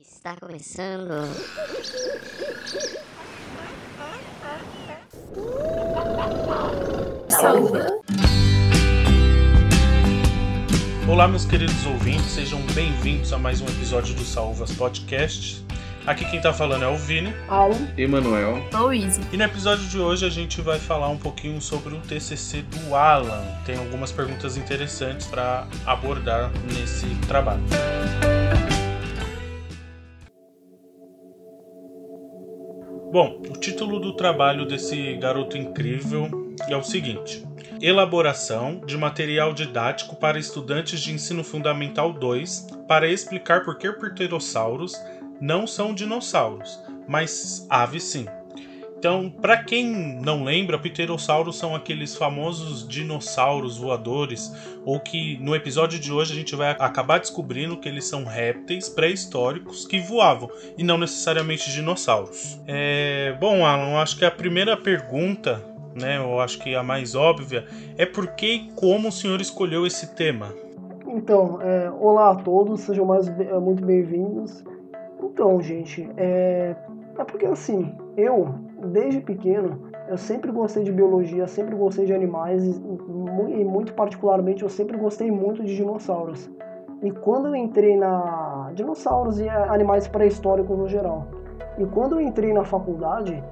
Está começando. Salva. Olá, meus queridos ouvintes, sejam bem-vindos a mais um episódio do Salvas Podcast. Aqui quem tá falando é o Vini. Alan, Emanuel. Easy. E no episódio de hoje a gente vai falar um pouquinho sobre o TCC do Alan. Tem algumas perguntas interessantes para abordar nesse trabalho. Bom, o título do trabalho desse garoto incrível é o seguinte: Elaboração de material didático para estudantes de ensino fundamental 2 para explicar por que pterossauros não são dinossauros, mas aves sim. Então, para quem não lembra, pterossauros são aqueles famosos dinossauros voadores, ou que no episódio de hoje a gente vai acabar descobrindo que eles são répteis pré-históricos que voavam e não necessariamente dinossauros. É... Bom, Alan, acho que a primeira pergunta, né, eu acho que a mais óbvia, é por que e como o senhor escolheu esse tema? então, é, olá a todos, sejam mais, é, muito bem-vindos. Então, gente, é, é porque assim, eu, desde pequeno, eu sempre gostei de biologia, sempre gostei de animais e, mu- muito particularmente eu sempre gostei muito de dinossauros. E quando eu entrei na dinossauros e é, animais pré-históricos no geral. E quando eu entrei na faculdade,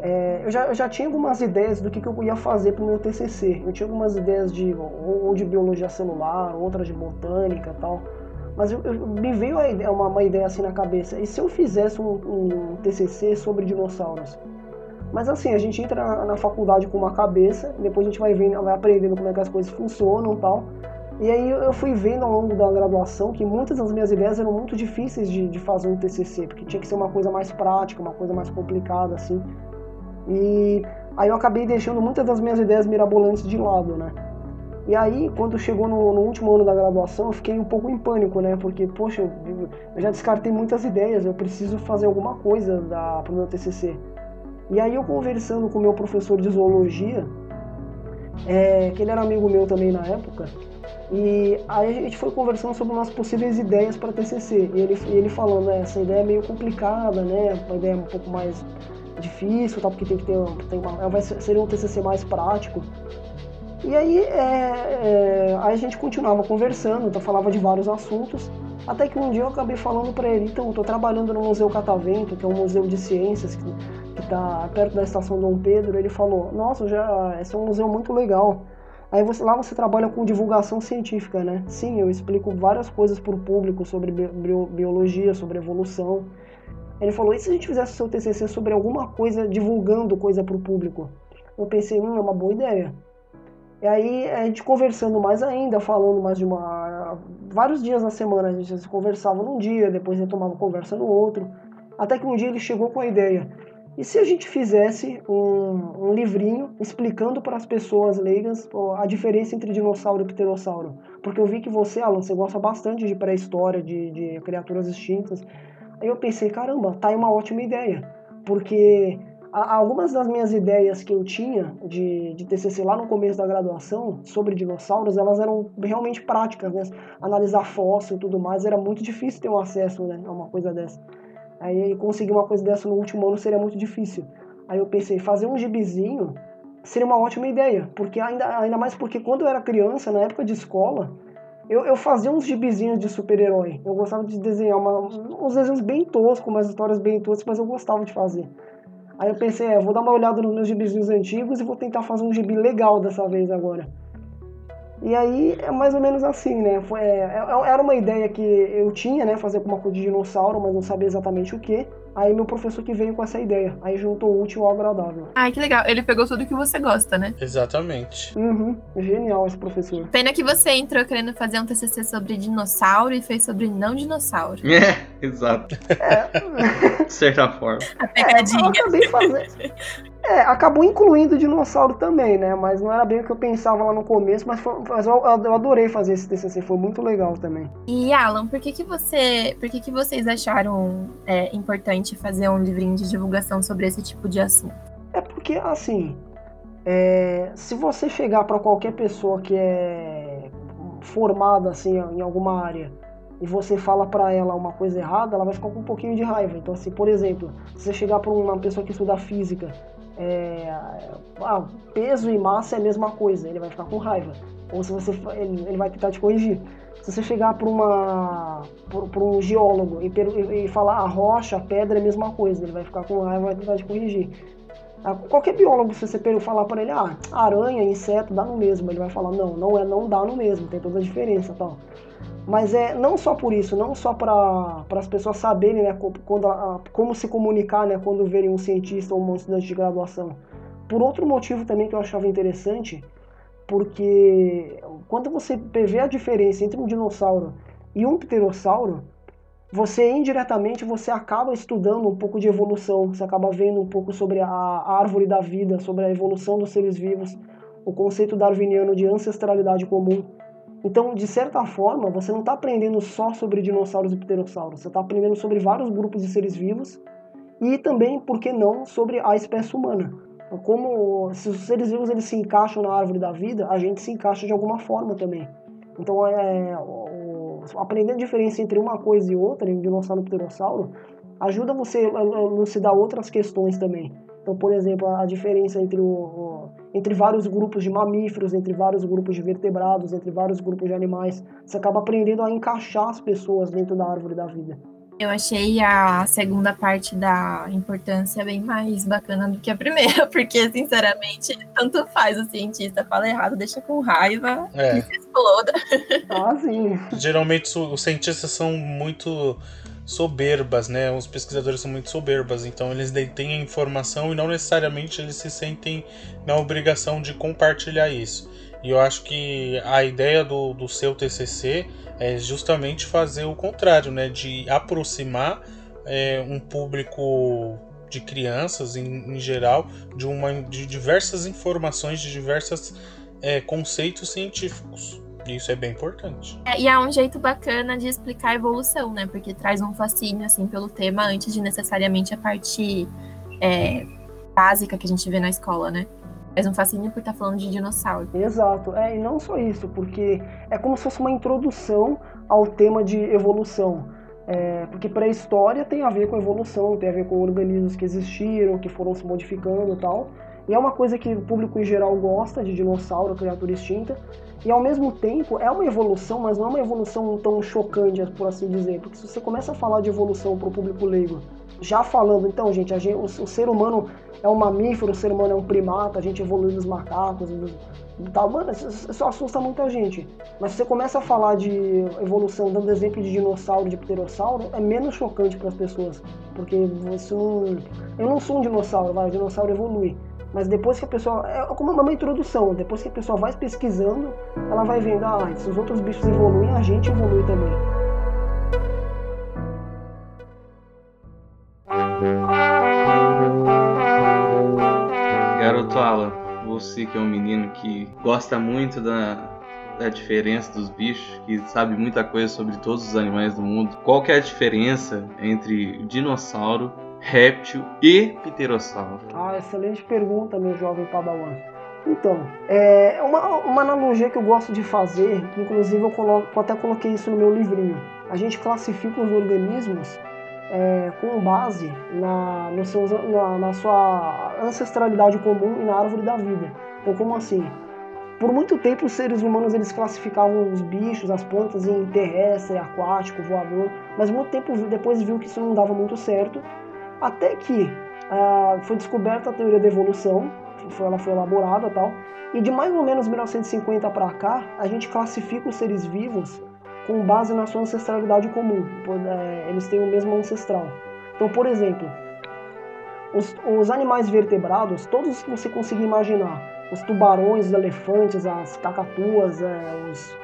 é, eu, já, eu já tinha algumas ideias do que, que eu ia fazer para o meu TCC. Eu tinha algumas ideias de ou, ou de biologia celular, outras de botânica tal. Mas eu, eu- me veio uma, uma ideia assim na cabeça. E se eu fizesse um, um TCC sobre dinossauros? Mas assim, a gente entra na, na faculdade com uma cabeça, depois a gente vai vendo, vai aprendendo como é que as coisas funcionam e tal. E aí eu fui vendo ao longo da graduação que muitas das minhas ideias eram muito difíceis de, de fazer um TCC, porque tinha que ser uma coisa mais prática, uma coisa mais complicada, assim. E aí eu acabei deixando muitas das minhas ideias mirabolantes de lado, né? E aí, quando chegou no, no último ano da graduação, eu fiquei um pouco em pânico, né? Porque, poxa, eu, eu já descartei muitas ideias, eu preciso fazer alguma coisa da, pro meu TCC. E aí eu conversando com meu professor de zoologia, é, que ele era amigo meu também na época, e aí a gente foi conversando sobre umas possíveis ideias para TCC. E ele, ele falando, né, essa ideia é meio complicada, né? Uma ideia um pouco mais difícil, tal, porque tem que ter, tem uma, vai ser, seria um TCC mais prático. E aí, é, é, aí a gente continuava conversando, então falava de vários assuntos, até que um dia eu acabei falando para ele, então, eu tô trabalhando no Museu Catavento, que é um museu de ciências que, que tá perto da estação Dom Pedro, ele falou, nossa, já, esse é um museu muito legal. Aí você, lá você trabalha com divulgação científica, né? Sim, eu explico várias coisas para o público sobre bi- bio- biologia, sobre evolução. Ele falou, e se a gente fizesse o seu TCC sobre alguma coisa, divulgando coisa para o público? Eu pensei, hum, é uma boa ideia. E aí a gente conversando mais ainda, falando mais de uma. Vários dias na semana a gente se conversava num dia, depois retomava conversa no outro. Até que um dia ele chegou com a ideia. E se a gente fizesse um, um livrinho explicando para as pessoas leigas a diferença entre dinossauro e pterossauro? Porque eu vi que você, Alan, você gosta bastante de pré-história, de, de criaturas extintas. Aí eu pensei, caramba, tá aí uma ótima ideia. Porque algumas das minhas ideias que eu tinha de, de TCC lá no começo da graduação sobre dinossauros, elas eram realmente práticas, né? Analisar fóssil e tudo mais, era muito difícil ter um acesso né, a uma coisa dessa. Aí conseguir uma coisa dessa no último ano seria muito difícil. Aí eu pensei, fazer um gibizinho seria uma ótima ideia, porque ainda, ainda mais porque quando eu era criança, na época de escola, eu, eu fazia uns gibizinhos de super-herói. Eu gostava de desenhar uma, uns desenhos bem toscos, umas histórias bem toscas, mas eu gostava de fazer. Aí eu pensei, é, vou dar uma olhada nos meus gibizinhos antigos e vou tentar fazer um gibi legal dessa vez agora. E aí é mais ou menos assim, né? Foi, é, é- era uma ideia que eu tinha, né? Fazer alguma coisa de dinossauro, mas não sabia exatamente o que. Aí meu professor que veio com essa ideia. Aí juntou o útil ao agradável. Ai, que legal. Ele pegou tudo que você gosta, né? Exatamente. Uhum, genial esse professor. Pena que você entrou querendo fazer um TCC sobre dinossauro e fez sobre não dinossauro. É, exato. De certa forma. A É, eu pegadinha. acabei fazendo. É, acabou incluindo dinossauro também, né? Mas não era bem o que eu pensava lá no começo, mas, foi, mas eu, eu adorei fazer esse TCC, foi muito legal também. E Alan, por que que você, por que que vocês acharam é, importante fazer um livrinho de divulgação sobre esse tipo de assunto? É porque, assim, é, se você chegar para qualquer pessoa que é formada assim em alguma área e você fala para ela uma coisa errada, ela vai ficar com um pouquinho de raiva. Então, assim, por exemplo, se você chegar para uma pessoa que estuda física, é, ah, peso e massa é a mesma coisa, ele vai ficar com raiva. Ou se você, ele, ele vai tentar te corrigir. Se você chegar para uma para um geólogo e, e, falar a rocha, a pedra é a mesma coisa, ele vai ficar com raiva e vai tentar te corrigir. Ah, qualquer biólogo, se você falar para ele, ah, aranha, inseto, dá no mesmo, ele vai falar, não, não é, não dá no mesmo, tem toda a diferença, tal. Mas é não só por isso, não só para as pessoas saberem né, quando, como se comunicar né, quando verem um cientista ou um estudante de graduação. Por outro motivo também que eu achava interessante, porque quando você vê a diferença entre um dinossauro e um pterossauro, você indiretamente você acaba estudando um pouco de evolução, você acaba vendo um pouco sobre a árvore da vida, sobre a evolução dos seres vivos, o conceito darwiniano de ancestralidade comum. Então, de certa forma, você não está aprendendo só sobre dinossauros e pterossauros, você está aprendendo sobre vários grupos de seres vivos e também, por que não, sobre a espécie humana. Como se os seres vivos eles se encaixam na árvore da vida, a gente se encaixa de alguma forma também. Então, é, o, aprender a diferença entre uma coisa e outra, em dinossauro e pterossauro, ajuda você a elucidar outras questões também. Então, por exemplo, a diferença entre, o, entre vários grupos de mamíferos, entre vários grupos de vertebrados, entre vários grupos de animais. Você acaba aprendendo a encaixar as pessoas dentro da árvore da vida. Eu achei a segunda parte da importância bem mais bacana do que a primeira, porque, sinceramente, tanto faz o cientista fala errado, deixa com raiva é. e se exploda. Ah, sim. Geralmente os cientistas são muito soberbas, né? Os pesquisadores são muito soberbas, então eles detêm a informação e não necessariamente eles se sentem na obrigação de compartilhar isso. E eu acho que a ideia do, do seu TCC é justamente fazer o contrário, né? De aproximar é, um público de crianças em, em, geral de, uma, de diversas informações, de diversos é, conceitos científicos. Isso é bem importante. É, e é um jeito bacana de explicar a evolução, né? Porque traz um fascínio, assim, pelo tema antes de necessariamente a parte é, básica que a gente vê na escola, né? Traz um fascínio por estar tá falando de dinossauro. Exato. É, e não só isso, porque é como se fosse uma introdução ao tema de evolução. É, porque pré-história tem a ver com evolução, tem a ver com organismos que existiram, que foram se modificando e tal. E é uma coisa que o público em geral gosta de dinossauro, criatura extinta. E ao mesmo tempo é uma evolução, mas não é uma evolução tão chocante, por assim dizer. Porque se você começa a falar de evolução para o público leigo, já falando, então, gente, gente o, o, ser humano é um mamífero, o ser humano é um primata, a gente evoluiu dos macacos e tal. Mano, isso assusta muita gente. Mas se você começa a falar de evolução, dando exemplo de dinossauro, de pterossauro, é menos chocante para as pessoas. Porque isso não. Eu não sou um dinossauro, vai, o dinossauro evolui. Mas depois que a pessoa. É como uma introdução, depois que a pessoa vai pesquisando, ela vai vendo, ah, se os outros bichos evoluem, a gente evolui também. Garoto Alan, você que é um menino que gosta muito da, da diferença dos bichos, que sabe muita coisa sobre todos os animais do mundo, qual que é a diferença entre dinossauro réptil e pterossauro? Ah, excelente pergunta, meu jovem padawan. Então, é uma, uma analogia que eu gosto de fazer, inclusive eu, coloco, eu até coloquei isso no meu livrinho. A gente classifica os organismos é, com base na, no na, na sua ancestralidade comum e na árvore da vida. Então, como assim? Por muito tempo, os seres humanos eles classificavam os bichos, as plantas em terrestre, aquático, voador, mas muito tempo depois viu que isso não dava muito certo até que ah, foi descoberta a teoria da evolução, foi, ela foi elaborada tal, e de mais ou menos 1950 para cá, a gente classifica os seres vivos com base na sua ancestralidade comum. É, eles têm o mesmo ancestral. Então, por exemplo, os, os animais vertebrados, todos que você conseguir imaginar, os tubarões, os elefantes, as cacatuas, é, os,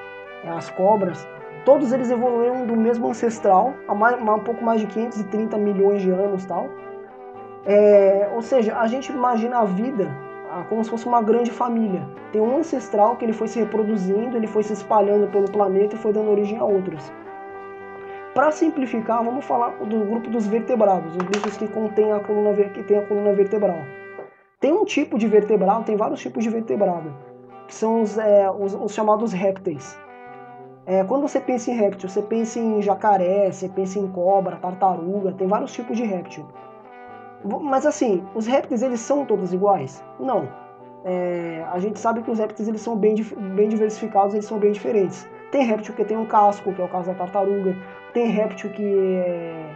é, as cobras, Todos eles evoluíram do mesmo ancestral, há mais, um pouco mais de 530 milhões de anos tal. É, ou seja, a gente imagina a vida como se fosse uma grande família. Tem um ancestral que ele foi se reproduzindo, ele foi se espalhando pelo planeta e foi dando origem a outros. Para simplificar, vamos falar do grupo dos vertebrados, os bichos que contêm a coluna, que tem a coluna vertebral. Tem um tipo de vertebrado, tem vários tipos de vertebrado, que são os, é, os, os chamados répteis. É, quando você pensa em réptil, você pensa em jacaré, você pensa em cobra, tartaruga, tem vários tipos de réptil. Mas assim, os répteis eles são todos iguais? Não. É, a gente sabe que os répteis eles são bem, bem diversificados, eles são bem diferentes. Tem réptil que tem um casco, que é o caso da tartaruga. Tem réptil que, é,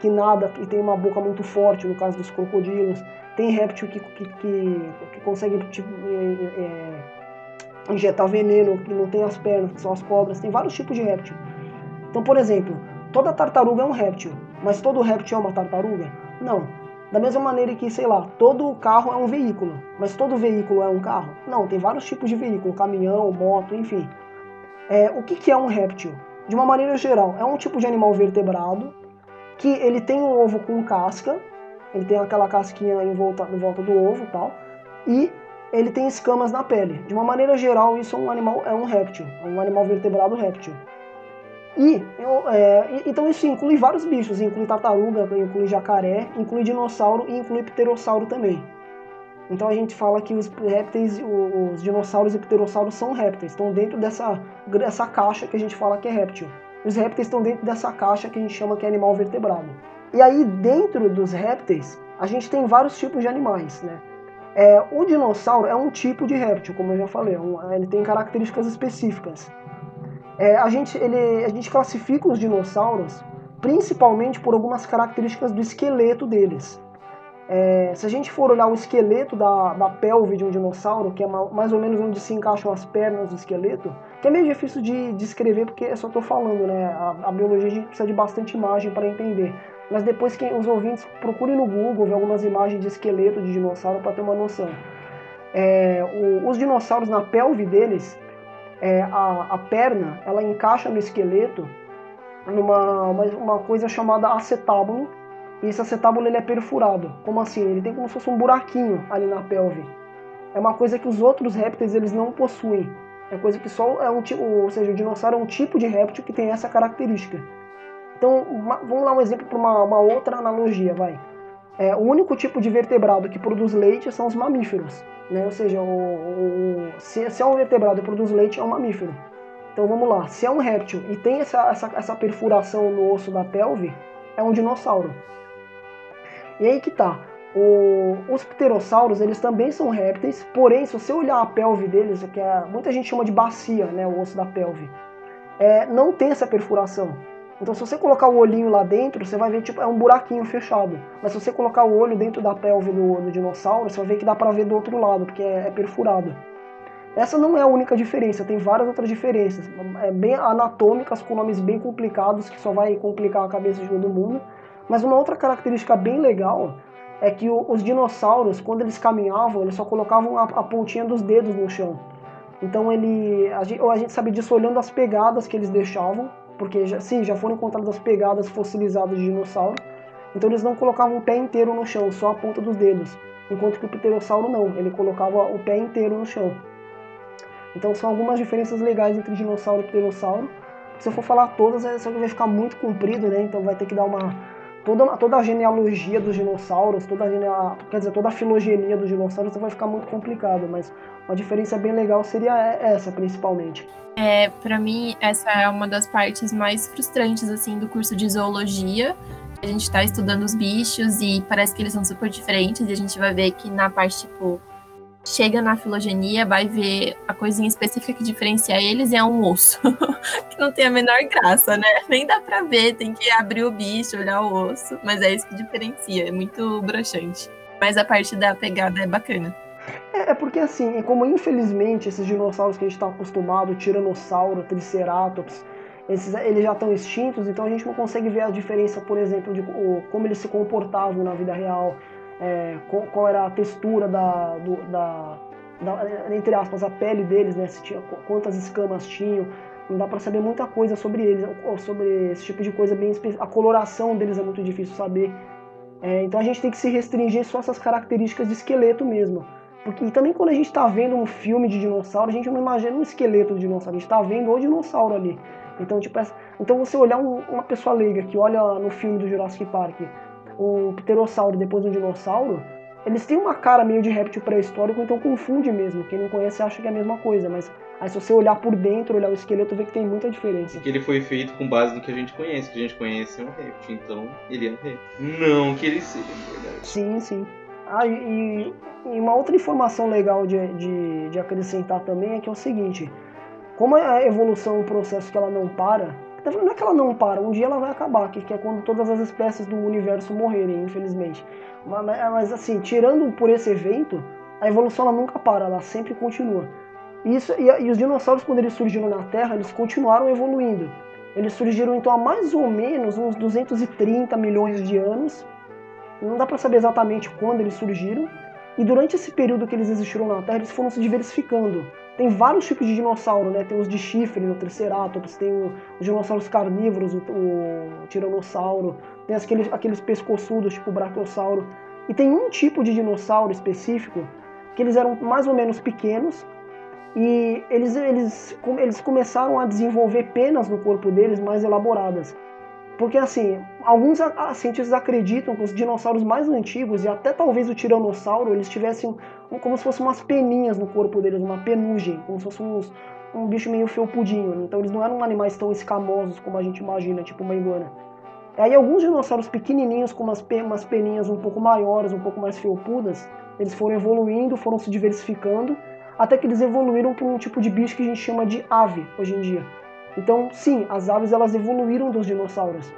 que nada, que tem uma boca muito forte, no caso dos crocodilos. Tem réptil que, que, que, que consegue tipo, é, é, injetar veneno, que não tem as pernas, que são as cobras. Tem vários tipos de réptil. Então, por exemplo, toda tartaruga é um réptil, mas todo réptil é uma tartaruga? Não. Da mesma maneira que, sei lá, todo carro é um veículo, mas todo veículo é um carro? Não, tem vários tipos de veículo, caminhão, moto, enfim. É, o que, que é um réptil? De uma maneira geral, é um tipo de animal vertebrado que ele tem um ovo com casca, ele tem aquela casquinha em volta, em volta do ovo tal, e ele tem escamas na pele. De uma maneira geral, isso é um animal, é um réptil, é um animal vertebrado réptil. E, eu, é, então isso inclui vários bichos, inclui tartaruga, inclui jacaré, inclui dinossauro e inclui pterossauro também. Então a gente fala que os répteis, os dinossauros e pterossauros são répteis, estão dentro dessa, dessa caixa que a gente fala que é réptil. Os répteis estão dentro dessa caixa que a gente chama que é animal vertebrado. E aí dentro dos répteis a gente tem vários tipos de animais, né? É, o dinossauro é um tipo de réptil, como eu já falei, é ele tem características específicas. É, a, gente, ele, a gente classifica os dinossauros principalmente por algumas características do esqueleto deles. É, se a gente for olhar o esqueleto da, da pelve de um dinossauro, que é mais ou menos onde se encaixam as pernas do esqueleto, que é meio difícil de descrever porque eu só estou falando, né? A, a, biologia a gente precisa de bastante imagem para entender. Mas depois que os ouvintes procurem no Google ver algumas imagens de esqueleto de dinossauro para ter uma noção. É, o, os dinossauros na pelve deles, é, a, a, perna ela encaixa no esqueleto numa uma, uma coisa chamada acetábulo. E esse acetábulo ele é perfurado. Como assim? Ele tem como se fosse um buraquinho ali na pelve. É uma coisa que os outros répteis eles não possuem. É coisa que só é um tipo, ou seja, o dinossauro é um tipo de réptil que tem essa característica. Então, uma, vamos dar um exemplo para uma, uma, outra analogia, vai. É, o único tipo de vertebrado que produz leite são os mamíferos. Né? Ou seja, o, o, se, se, é um vertebrado e produz leite, é um mamífero. Então vamos lá, se é um réptil e tem essa, essa, essa perfuração no osso da pelve, é um dinossauro. E aí que tá. O, os pterossauros, eles também são répteis, porém, se você olhar a pelve deles, que é, muita gente chama de bacia, né, o osso da pelve, é, não tem essa perfuração. Então, se você colocar o olhinho lá dentro, você vai ver tipo é um buraquinho fechado. Mas se você colocar o olho dentro da pelve do, do dinossauro, você vai ver que dá para ver do outro lado, porque é, é, perfurado. Essa não é a única diferença, tem várias outras diferenças, é bem anatômicas com nomes bem complicados que só vai complicar a cabeça de todo mundo. Mas uma outra característica bem legal é que o, os dinossauros, quando eles caminhavam, eles só colocavam a, a pontinha dos dedos no chão. Então ele, a gente, a gente sabe disso olhando as pegadas que eles deixavam porque já, sim, já foram encontradas pegadas fossilizadas de dinossauro, então eles não colocavam o pé inteiro no chão, só a ponta dos dedos, enquanto que o pterossauro não, ele colocava o pé inteiro no chão. Então são algumas diferenças legais entre dinossauro e pterossauro. Se eu for falar todas, é, só que vai ficar muito comprido, né? Então vai ter que dar uma toda, toda a genealogia dos dinossauros, toda a quer dizer, toda a filogenia dos dinossauros vai ficar muito complicado, mas uma diferença bem legal seria essa, principalmente. É, para mim, essa é uma das partes mais frustrantes assim do curso de zoologia. A gente está estudando os bichos e parece que eles são super diferentes e a gente vai ver que na parte tipo chega na filogenia, vai ver a coisinha específica que diferencia eles e é um osso, que não tem a menor graça, né? Nem dá pra ver, tem que abrir o bicho, olhar o osso, mas é isso que diferencia, é muito broxante. Mas a parte da pegada é bacana. É, é porque assim, como infelizmente esses dinossauros que a gente está acostumado, Tiranossauro, Triceratops, esses, eles já estão extintos, então a gente não consegue ver a diferença, por exemplo, de como eles se comportavam na vida real, é, qual, qual, era a textura da, do, da, da, entre aspas, a pele deles, né? Se tinha, quantas escamas tinham. Não dá para saber muita coisa sobre eles, sobre esse tipo de coisa bem. A coloração deles é muito difícil saber. É, então a gente tem que se restringir só essas características de esqueleto mesmo. Porque e também quando a gente está vendo um filme de dinossauro, a gente não imagina um esqueleto de dinossauro, a gente está vendo o dinossauro ali. Então, tipo, então você olhar um, uma pessoa leiga que olha no filme do Jurassic Park um pterossauro e depois um dinossauro, eles têm uma cara meio de réptil pré-histórico, então confunde mesmo. Quem não conhece acha que é a mesma coisa, mas Aí se você olhar por dentro, olhar o esqueleto, vê que tem muita diferença. Que ele foi feito com base no que a gente conhece, que a gente conhece é um réptil, então ele é um réptil. Não que ele seja, na verdade. Sim, sim. Ah, e, e uma outra informação legal de, de, de, acrescentar também é que é o seguinte, como a evolução é um processo que ela não para, não é que ela não para, um dia ela vai acabar, que, que é quando todas as espécies do universo morrerem, infelizmente. Mas, mas assim, tirando por esse evento, a evolução ela nunca para, ela sempre continua. Isso, e, e os dinossauros, quando eles surgiram na Terra, eles continuaram evoluindo. Eles surgiram então há mais ou menos uns 230 milhões de anos, não dá para saber exatamente quando eles surgiram. E durante esse período que eles existiram na Terra, eles foram se diversificando. Tem vários tipos de dinossauro, né? Tem os de chifre, o Triceratops, tem os dinossauros carnívoros, o, o Tiranossauro, tem aqueles, aqueles pescoçudos, tipo o Brachiosauro. E tem um tipo de dinossauro específico que eles eram mais ou menos pequenos e eles, eles, eles começaram a desenvolver penas no corpo deles mais elaboradas. Porque assim, alguns cientistas acreditam que os dinossauros mais antigos e até talvez o tiranossauro, eles tivessem como se fossem umas peninhas no corpo deles, uma penugem, como se fosse uns, um bicho meio felpudinho. Então eles não eram animais tão escamosos como a gente imagina, tipo uma iguana. Aí alguns dinossauros pequenininhos com umas, umas peninhas um pouco maiores, um pouco mais felpudas, eles foram evoluindo, foram se diversificando, até que eles evoluíram para um tipo de bicho que a gente chama de ave hoje em dia então, sim, as aves elas evoluíram dos dinossauros.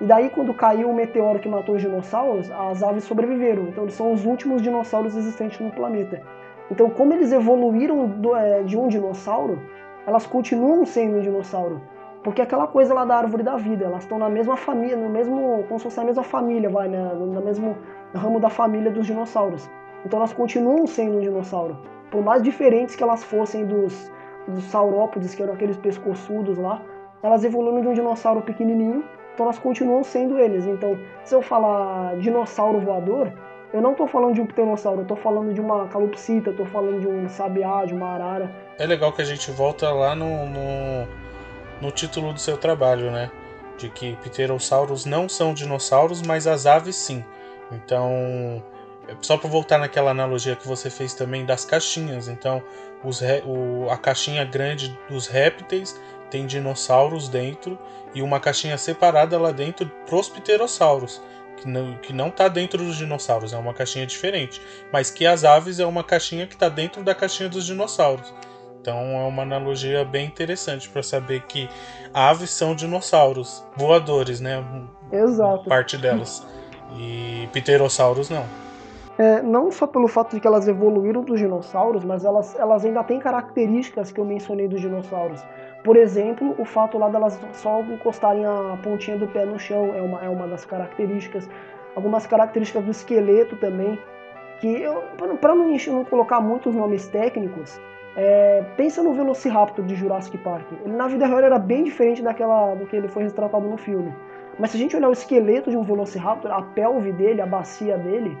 E daí, quando caiu o meteoro que matou os dinossauros, as aves sobreviveram. Então, eles são os últimos dinossauros existentes no planeta. Então, como eles evoluíram do, é, de um dinossauro, elas continuam sendo um dinossauro. Porque aquela coisa lá da árvore da vida, elas estão na mesma família, no mesmo, como se fosse a mesma família, vai, né? no mesmo ramo da família dos dinossauros. Então elas continuam sendo um dinossauro. Por mais diferentes que elas fossem dos, dos saurópodes, que eram aqueles pescoçudos lá, elas evoluíram de um dinossauro pequenininho, então elas continuam sendo eles. Então, se eu falar dinossauro voador, eu não estou falando de um pteronossauro, eu estou falando de uma calopsita, estou falando de um sabiá, de uma arara. É legal que a gente volta lá no, no, no título do seu trabalho, né? De que pterossauros não são dinossauros, mas as aves sim. Então, só para voltar naquela analogia que você fez também das caixinhas. Então, os, o, a caixinha grande dos répteis tem dinossauros dentro e uma caixinha separada lá dentro pros pterossauros, que não, que não tá dentro dos dinossauros, é uma caixinha diferente. Mas que as aves é uma caixinha que está dentro da caixinha dos dinossauros. Então é uma analogia bem interessante para saber que aves são dinossauros voadores, né? Exato. Parte delas. E pterossauros não. É, não só pelo fato de que elas evoluíram dos dinossauros, mas elas, elas ainda têm características que eu mencionei dos dinossauros. Por exemplo, o fato lá delas só encostarem a pontinha do pé no chão é uma, é uma das características. Algumas características do esqueleto também, que para não, não colocar muitos nomes técnicos, é, pensa no Velociraptor de Jurassic Park. Ele na vida real era bem diferente daquela do que ele foi retratado no filme. Mas se a gente olhar o esqueleto de um Velociraptor, a pelve dele, a bacia dele,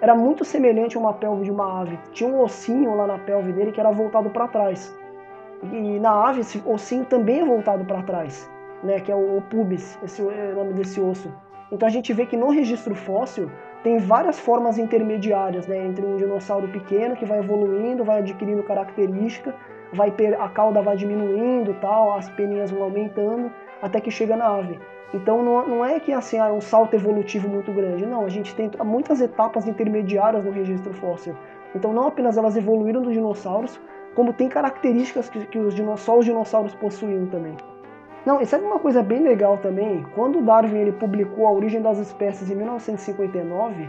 era muito semelhante a uma pelve de uma ave. Tinha um ossinho lá na pelve dele que era voltado para trás. E na ave esse ossinho também é voltado para trás, né, que é o pubis, esse é o nome desse osso. Então a gente vê que no registro fóssil tem várias formas intermediárias, né, entre um dinossauro pequeno que vai evoluindo, vai adquirindo característica, vai a cauda vai diminuindo, tal, as peninhas vão aumentando, até que chega na ave. Então não, não é que assim, é um salto evolutivo muito grande, não, a gente tem muitas etapas intermediárias no registro fóssil. Então não apenas elas evoluíram dos dinossauros, como tem características que, que os só os dinossauros possuíam também. Não, e sabe uma coisa bem legal também? Quando Darwin ele publicou A Origem das Espécies em 1959,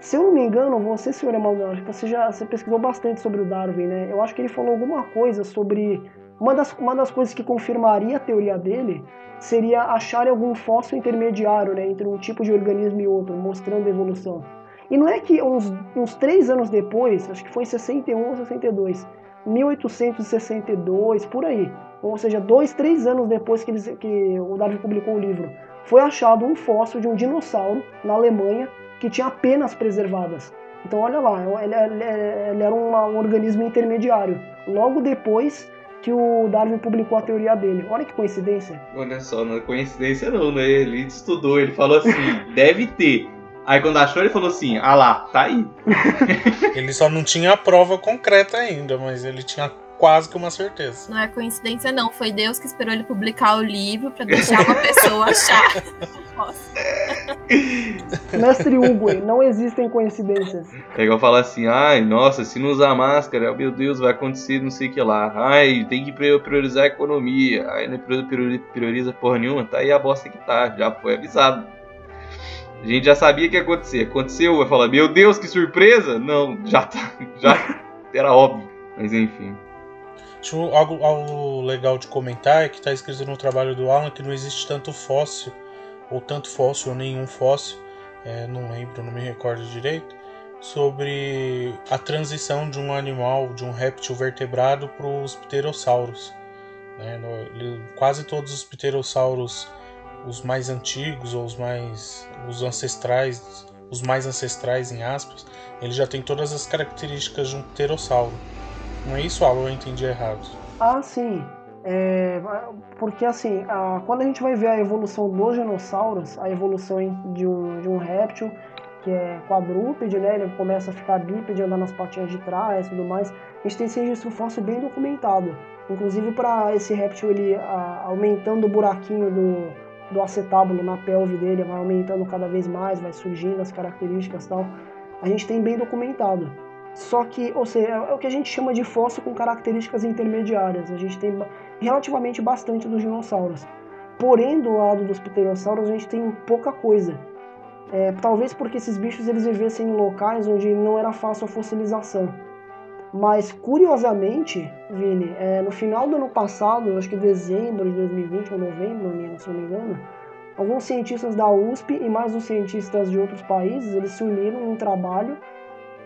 se eu não me engano, você, senhor Emanuel, você já você pesquisou bastante sobre o Darwin, né? Eu acho que ele falou alguma coisa sobre. Uma das, uma das coisas que confirmaria a teoria dele seria achar algum fóssil intermediário né, entre um tipo de organismo e outro, mostrando a evolução. E não é que uns, uns três anos depois, acho que foi em 61 ou 62, 1862, por aí, ou seja, dois, três anos depois que, eles, que o Darwin publicou o livro, foi achado um fóssil de um dinossauro na Alemanha que tinha penas preservadas. Então olha lá, ele, ele, ele era um, um organismo intermediário. Logo depois que o Darwin publicou a teoria dele. Olha que coincidência. Olha só, não é coincidência não, né? Ele estudou, ele falou assim, deve ter. Aí quando achou, ele falou assim, ah lá, tá aí. ele só não tinha a prova concreta ainda, mas ele tinha quase que uma certeza. Não é coincidência, não. Foi Deus que esperou ele publicar o livro para deixar uma pessoa achar. Mestre Hugo, não existem coincidências. É igual falar assim, ai, nossa, se não usar máscara, meu Deus, vai acontecer não sei o que lá. Ai, tem que priorizar a economia. Ai, não prioriza porra nenhuma, tá aí a bosta que tá, já foi avisado. A gente já sabia que ia acontecer. Aconteceu, vai falar, meu Deus, que surpresa! Não, já tá, já era óbvio. Mas enfim. Algo, algo legal de comentar é que está escrito no trabalho do Alan que não existe tanto fóssil, ou tanto fóssil, ou nenhum fóssil, é, não lembro, não me recordo direito, sobre a transição de um animal, de um réptil vertebrado para os pterossauros. Né? Quase todos os pterossauros, os mais antigos ou os mais os ancestrais, os mais ancestrais em aspas, ele já tem todas as características de um pterossauro. Não é isso, Alan? Eu entendi errado. Ah, sim. É, porque assim, a, quando a gente vai ver a evolução dos dinossauros, a evolução de um, de um réptil que é quadrúpede, né? Ele começa a ficar bípede, andar nas patinhas de trás e tudo mais. A gente tem esse registro fóssil bem documentado. Inclusive para esse réptil ele a, aumentando o buraquinho do, do acetábulo na pelve dele, vai aumentando cada vez mais, vai surgindo as características e tal. A gente tem bem documentado. Só que, ou seja, é o que a gente chama de fóssil com características intermediárias. A gente tem relativamente bastante dos dinossauros. Porém, do lado dos pterossauros, a gente tem pouca coisa. É, talvez porque esses bichos eles vivessem em locais onde não era fácil a fossilização. Mas, curiosamente, Vini, é, no final do ano passado, acho que dezembro de 2020 ou novembro, se não me engano, alguns cientistas da USP e mais os cientistas de outros países, eles se uniram num trabalho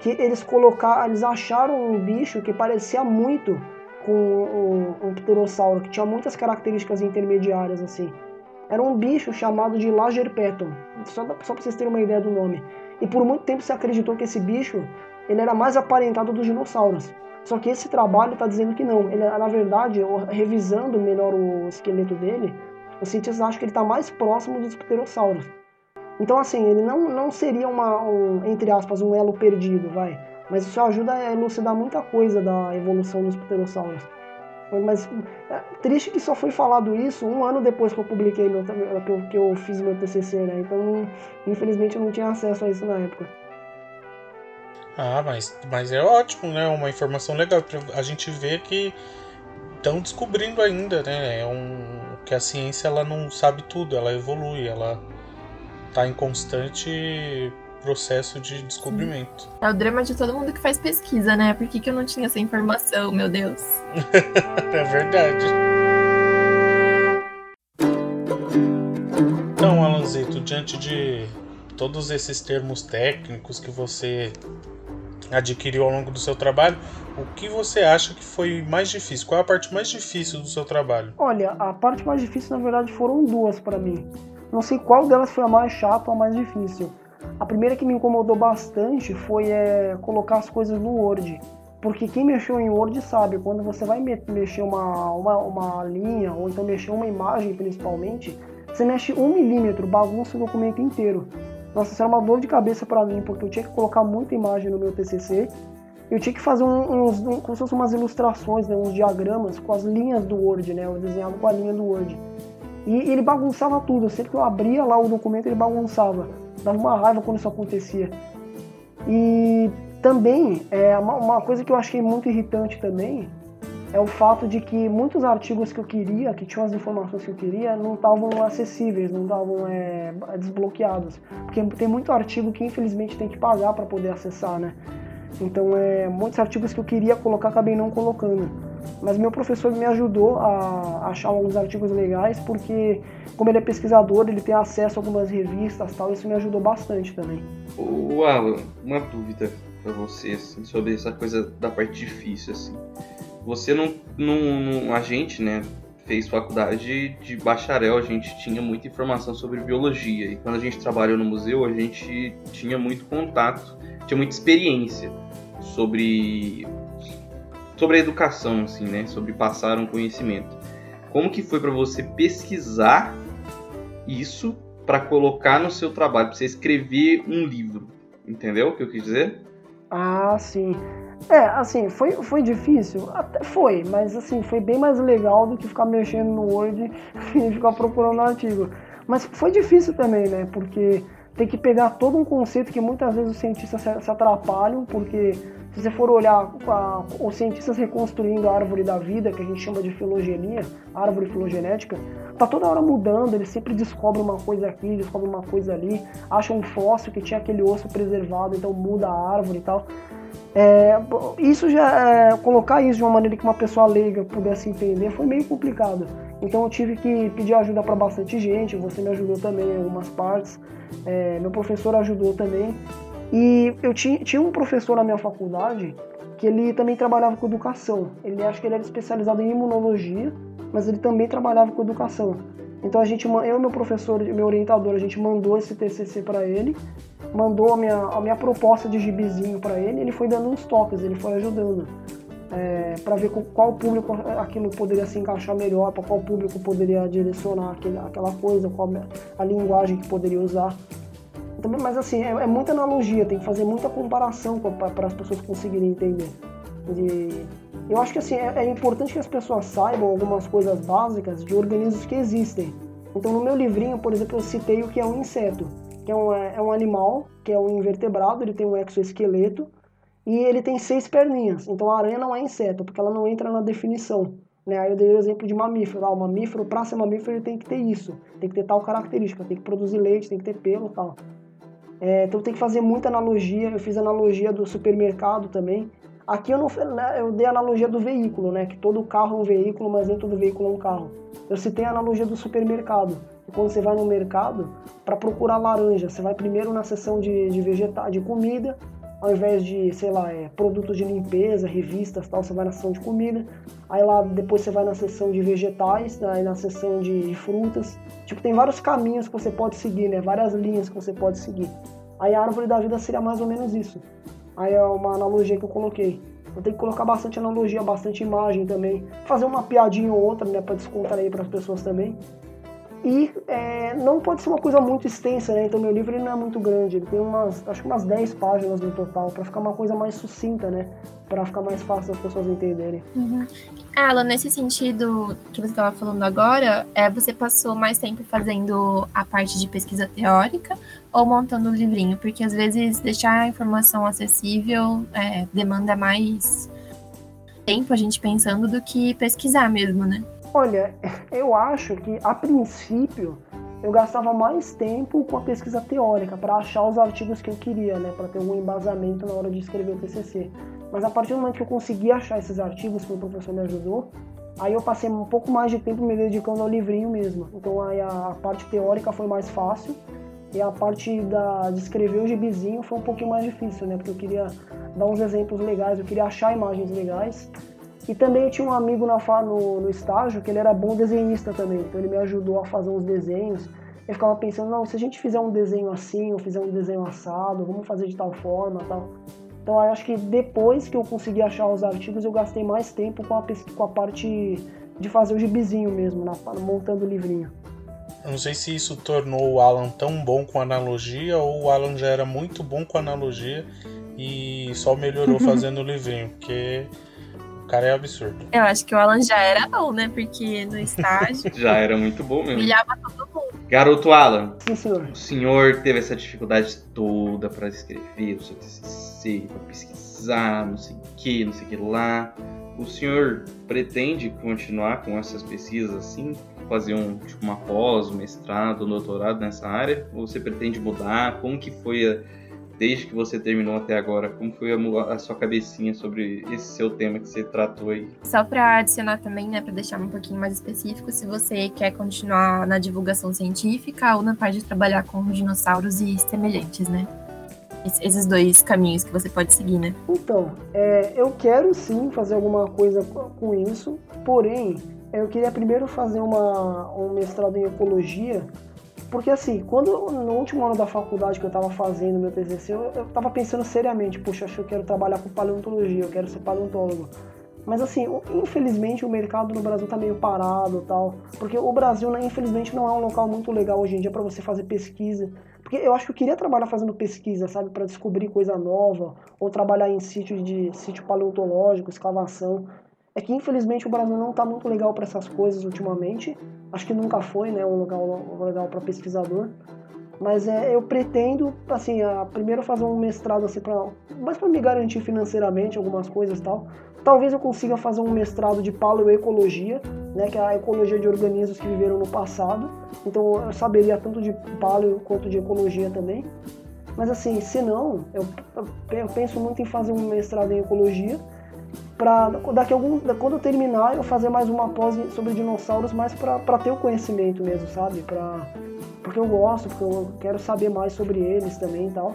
que eles colocaram, eles acharam um bicho que parecia muito com um, um pterossauro, que tinha muitas características intermediárias assim. Era um bicho chamado de Lagerpeton, só, só para vocês terem uma ideia do nome. E por muito tempo se acreditou que esse bicho ele era mais aparentado dos dinossauros. Só que esse trabalho está dizendo que não. Ele, na verdade, revisando melhor o esqueleto dele, os cientistas acham que ele está mais próximo dos pterossauros. Então, assim, ele não, não seria uma, um, entre aspas, um elo perdido, vai. Mas isso ajuda a elucidar muita coisa da evolução dos pterossauros. Mas é, triste que só foi falado isso um ano depois que eu publiquei meu, que, eu, fiz meu TCC, né? Então, infelizmente, eu não tinha acesso a isso na época. Ah, mas, mas é ótimo, né? Uma informação legal. A gente vê que estão descobrindo ainda, né? É um que a ciência ela não sabe tudo, ela evolui, ela está em constante processo de descobrimento. É o drama de todo mundo que faz pesquisa, né? Por que, que eu não tinha essa informação, meu Deus? é verdade. Então, Alanzito, diante de todos esses termos técnicos que você adquiriu ao longo do seu trabalho, o que você acha que foi mais difícil? Qual é a parte mais difícil do seu trabalho? Olha, a parte mais difícil na verdade foram duas para mim. Não sei qual delas foi a mais chata ou a mais difícil. A primeira que me incomodou bastante foi é, colocar as coisas no Word. Porque quem mexeu em Word sabe, quando você vai mexer uma, uma, uma linha, ou então mexer uma imagem principalmente, você mexe um milímetro, bagunça o documento inteiro. Nossa, isso era uma dor de cabeça para mim, porque eu tinha que colocar muita imagem no meu TCC. Eu tinha que fazer uns, um, como se fossem umas ilustrações, né, uns diagramas com as linhas do Word, né, eu desenhava com a linha do Word. E ele bagunçava tudo, sempre que eu abria lá o documento ele bagunçava. Dava uma raiva quando isso acontecia. E também, é, uma, uma coisa que eu achei muito irritante também, é o fato de que muitos artigos que eu queria, que tinham as informações que eu queria, não estavam acessíveis, não estavam é, desbloqueados. Porque tem muito artigo que infelizmente tem que pagar para poder acessar, né? Então, é, muitos artigos que eu queria colocar acabei não colocando. Mas meu professor me ajudou a achar alguns artigos legais, porque como ele é pesquisador, ele tem acesso a algumas revistas tal, isso me ajudou bastante também. O Alan, uma dúvida para você assim, sobre essa coisa da parte difícil assim. Você não, não, não, a gente, né, fez faculdade de bacharel, a gente tinha muita informação sobre biologia e quando a gente trabalhou no museu, a gente tinha muito contato, tinha muita experiência sobre sobre a educação, assim, né? Sobre passar um conhecimento. Como que foi para você pesquisar isso para colocar no seu trabalho, para você escrever um livro? Entendeu o que eu quis dizer? Ah, sim. É, assim, foi, foi difícil? Até foi, mas assim, foi bem mais legal do que ficar mexendo no Word e ficar procurando artigo. Mas foi difícil também, né? Porque tem que pegar todo um conceito que muitas vezes os cientistas se atrapalham, porque se você for olhar a, os cientistas reconstruindo a árvore da vida, que a gente chama de filogenia, árvore filogenética, tá toda hora mudando, eles sempre descobrem uma coisa aqui, descobrem uma coisa ali, acham um fóssil que tinha aquele osso preservado, então muda a árvore e tal. É, isso já é, colocar isso de uma maneira que uma pessoa leiga pudesse entender foi meio complicado. Então eu tive que pedir ajuda para bastante gente. Você me ajudou também em algumas partes. É, meu professor ajudou também. E eu tinha, tinha um professor na minha faculdade que ele também trabalhava com educação. Ele acho que ele era especializado em imunologia, mas ele também trabalhava com educação. Então a gente, eu e meu professor, meu orientador, a gente mandou esse TCC para ele, mandou a minha, a minha proposta de gibizinho para ele, ele foi dando uns toques, ele foi ajudando é, para ver com qual público aquilo poderia se encaixar melhor, para qual público poderia direcionar aquele, aquela coisa, qual a linguagem que poderia usar. Mas assim, é, é muita analogia, tem que fazer muita comparação para as pessoas conseguirem entender. E eu acho que assim, é, é, importante que as pessoas saibam algumas coisas básicas de organismos que existem. Então no meu livrinho, por exemplo, eu citei o que é um inseto, que é um, é um animal, que é um invertebrado, ele tem um exoesqueleto e ele tem seis perninhas. Então a aranha não é inseto, porque ela não entra na definição. Né? Aí eu dei o exemplo de mamífero. Ah, o mamífero, para ser mamífero, ele tem que ter isso. Tem que ter tal característica, tem que produzir leite, tem que ter pelo tal. É, então tem que fazer muita analogia. Eu fiz analogia do supermercado também. Aqui eu não né, eu dei a analogia do veículo, né? Que todo carro é um veículo, mas nem todo veículo é um carro. Eu citei a analogia do supermercado. Quando você vai no mercado para procurar laranja, você vai primeiro na seção de, de de comida, ao invés de, sei lá, é, produtos de limpeza, revistas tal, você vai na seção de comida. Aí lá depois você vai na seção de vegetais, aí na seção de frutas. Tipo, tem vários caminhos que você pode seguir, né? Várias linhas que você pode seguir. Aí a árvore da vida seria mais ou menos isso. Aí é uma analogia que eu coloquei. Eu tenho que colocar bastante analogia, bastante imagem também. Fazer uma piadinha ou outra, né, para descontrair para as pessoas também. E é, não pode ser uma coisa muito extensa, né? Então meu livro não é muito grande, ele tem umas, acho que umas 10 páginas no total, para ficar uma coisa mais sucinta, né? Para ficar mais fácil as pessoas entenderem. Uhum. Alan, nesse sentido que você estava falando agora, é, você passou mais tempo fazendo a parte de pesquisa teórica ou montando o livrinho? Porque às vezes deixar a informação acessível é, demanda mais tempo a gente pensando do que pesquisar mesmo, né? Olha, eu acho que a princípio eu gastava mais tempo com a pesquisa teórica para achar os artigos que eu queria, né, para ter algum embasamento na hora de escrever o TCC. Mas a partir do momento que eu consegui achar esses artigos que o professor me ajudou, aí eu passei um pouco mais de tempo me dedicando ao livrinho mesmo. Então aí a parte teórica foi mais fácil e a parte da, de escrever o gibizinho foi um pouquinho mais difícil, né, porque eu queria dar uns exemplos legais, eu queria achar imagens legais e também eu tinha um amigo na, no, no estágio que ele era bom desenhista também, então ele me ajudou a fazer uns desenhos. Eu ficava pensando, não, se a gente fizer um desenho assim, ou fizer um desenho assado, vamos fazer de tal forma tal. Então eu acho que depois que eu consegui achar os artigos, eu gastei mais tempo com a, com a parte de fazer o gibizinho mesmo, na, montando o livrinho. Não sei se isso tornou o Alan tão bom com analogia ou o Alan já era muito bom com analogia e só melhorou fazendo o livrinho, porque o cara é absurdo. Eu acho que o Alan já era bom, né? Porque no estágio. já era muito bom mesmo. Humilhava todo mundo. Garoto Alan. Sim, senhor. O senhor teve essa dificuldade toda para escrever o seu TCC, para pesquisar, não sei o que, não sei o que lá. O senhor pretende continuar com essas pesquisas assim? Fazer um, tipo, uma pós, um mestrado, um doutorado nessa área? Ou você pretende mudar? Como que foi a desde que você terminou até agora? Como foi a, a, sua cabecinha sobre esse seu tema que você tratou aí? Só para adicionar também, né, para deixar um pouquinho mais específico, se você quer continuar na divulgação científica ou na parte de trabalhar com dinossauros e semelhantes, né? Esses dois caminhos que você pode seguir, né? Então, é, eu quero sim fazer alguma coisa com isso, porém, eu queria primeiro fazer uma, um mestrado em ecologia porque assim, quando no último ano da faculdade que eu estava fazendo meu TCC, eu, eu tava pensando seriamente, puxa, acho que eu quero trabalhar com paleontologia, eu quero ser paleontólogo. Mas assim, infelizmente o mercado no Brasil tá meio parado tal. Porque o Brasil, né, infelizmente, não é um local muito legal hoje em dia para você fazer pesquisa. Porque eu acho que eu queria trabalhar fazendo pesquisa, sabe, para descobrir coisa nova, ou trabalhar em sítio de sítio paleontológico, escavação. É que infelizmente o Brasil não está muito legal para essas coisas ultimamente. Acho que nunca foi, né, um lugar legal para pesquisador. Mas é, eu pretendo, assim, a, primeiro fazer um mestrado assim para, mais para me garantir financeiramente algumas coisas, tal. Talvez eu consiga fazer um mestrado de paleoecologia, né, que é a ecologia de organismos que viveram no passado. Então eu saberia tanto de paleo quanto de ecologia também. Mas assim, se não, eu, eu penso muito em fazer um mestrado em ecologia para daqui algum quando eu terminar eu fazer mais uma pós sobre dinossauros mais para ter o conhecimento mesmo sabe para porque eu gosto porque eu quero saber mais sobre eles também e tal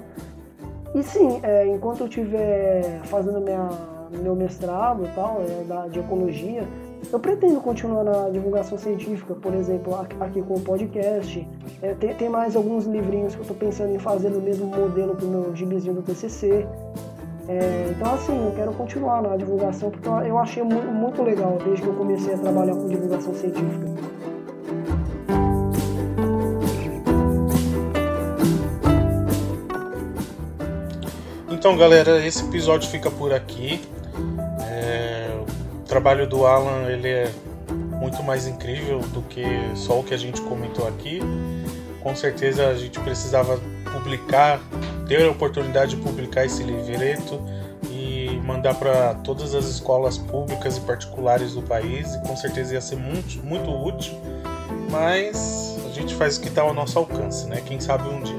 e sim é, enquanto eu estiver fazendo minha meu mestrado e tal é, da, de ecologia eu pretendo continuar na divulgação científica, por exemplo, aqui com o podcast. É, tem, tem, mais alguns livrinhos que eu estou pensando em fazer no mesmo modelo que o meu gibizinho do TCC. É, então, assim, eu quero continuar na divulgação porque eu achei muito, muito legal desde que eu comecei a trabalhar com divulgação científica. Então, galera, esse episódio fica por aqui. É, o trabalho do Alan ele é muito mais incrível do que só o que a gente comentou aqui. Com certeza a gente precisava publicar ter a oportunidade de publicar esse livreto e mandar para todas as escolas públicas e particulares do país, e com certeza ia ser muito, muito útil, mas a gente faz o que está ao nosso alcance, né? Quem sabe um dia.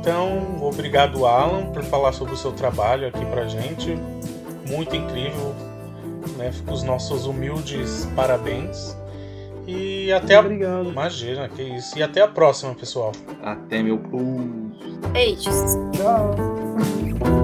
Então, obrigado, Alan, por falar sobre o seu trabalho aqui para gente. Muito incrível, né? Os nossos humildes parabéns. E até Obrigado. a. Imagina, que isso. E até a próxima, pessoal. Até meu povo. Beijos. Tchau.